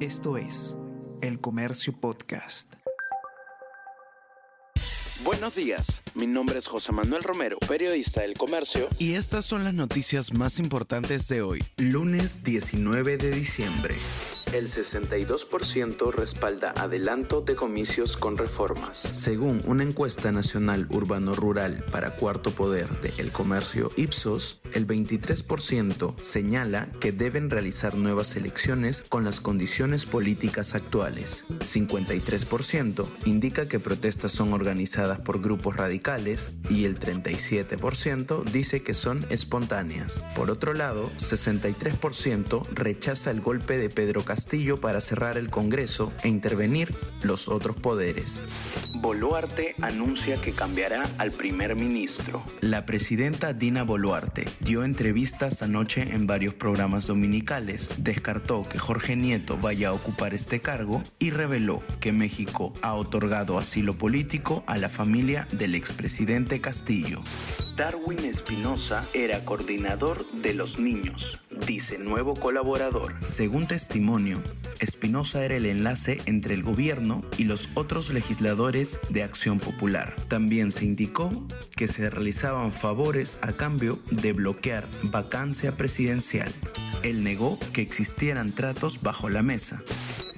Esto es El Comercio Podcast. Buenos días, mi nombre es José Manuel Romero, periodista del Comercio. Y estas son las noticias más importantes de hoy, lunes 19 de diciembre. El 62% respalda adelanto de comicios con reformas. Según una encuesta nacional urbano-rural para cuarto poder de El Comercio Ipsos, el 23% señala que deben realizar nuevas elecciones con las condiciones políticas actuales. 53% indica que protestas son organizadas por grupos radicales y el 37% dice que son espontáneas. Por otro lado, 63% rechaza el golpe de Pedro Castillo Castillo para cerrar el Congreso e intervenir los otros poderes. Boluarte anuncia que cambiará al primer ministro. La presidenta Dina Boluarte dio entrevistas anoche en varios programas dominicales, descartó que Jorge Nieto vaya a ocupar este cargo y reveló que México ha otorgado asilo político a la familia del expresidente Castillo. Darwin Espinosa era coordinador de los niños, dice nuevo colaborador. Según testimonio, Espinosa era el enlace entre el gobierno y los otros legisladores de Acción Popular. También se indicó que se realizaban favores a cambio de bloquear vacancia presidencial. Él negó que existieran tratos bajo la mesa.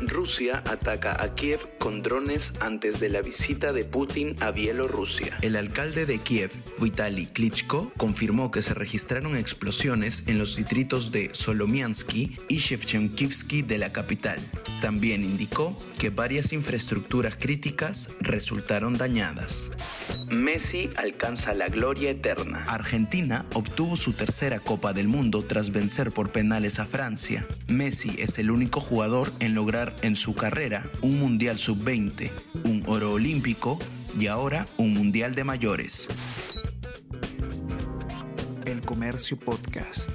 Rusia ataca a Kiev con drones antes de la visita de Putin a Bielorrusia. El alcalde de Kiev, Vitaly Klitschko, confirmó que se registraron explosiones en los distritos de Solomiansky y Shevchenkivsky de la capital. También indicó que varias infraestructuras críticas resultaron dañadas. Messi alcanza la gloria eterna. Argentina obtuvo su tercera Copa del Mundo tras vencer por penales a Francia. Messi es el único jugador en lograr en su carrera un Mundial sub-20, un oro olímpico y ahora un Mundial de mayores. El Comercio Podcast.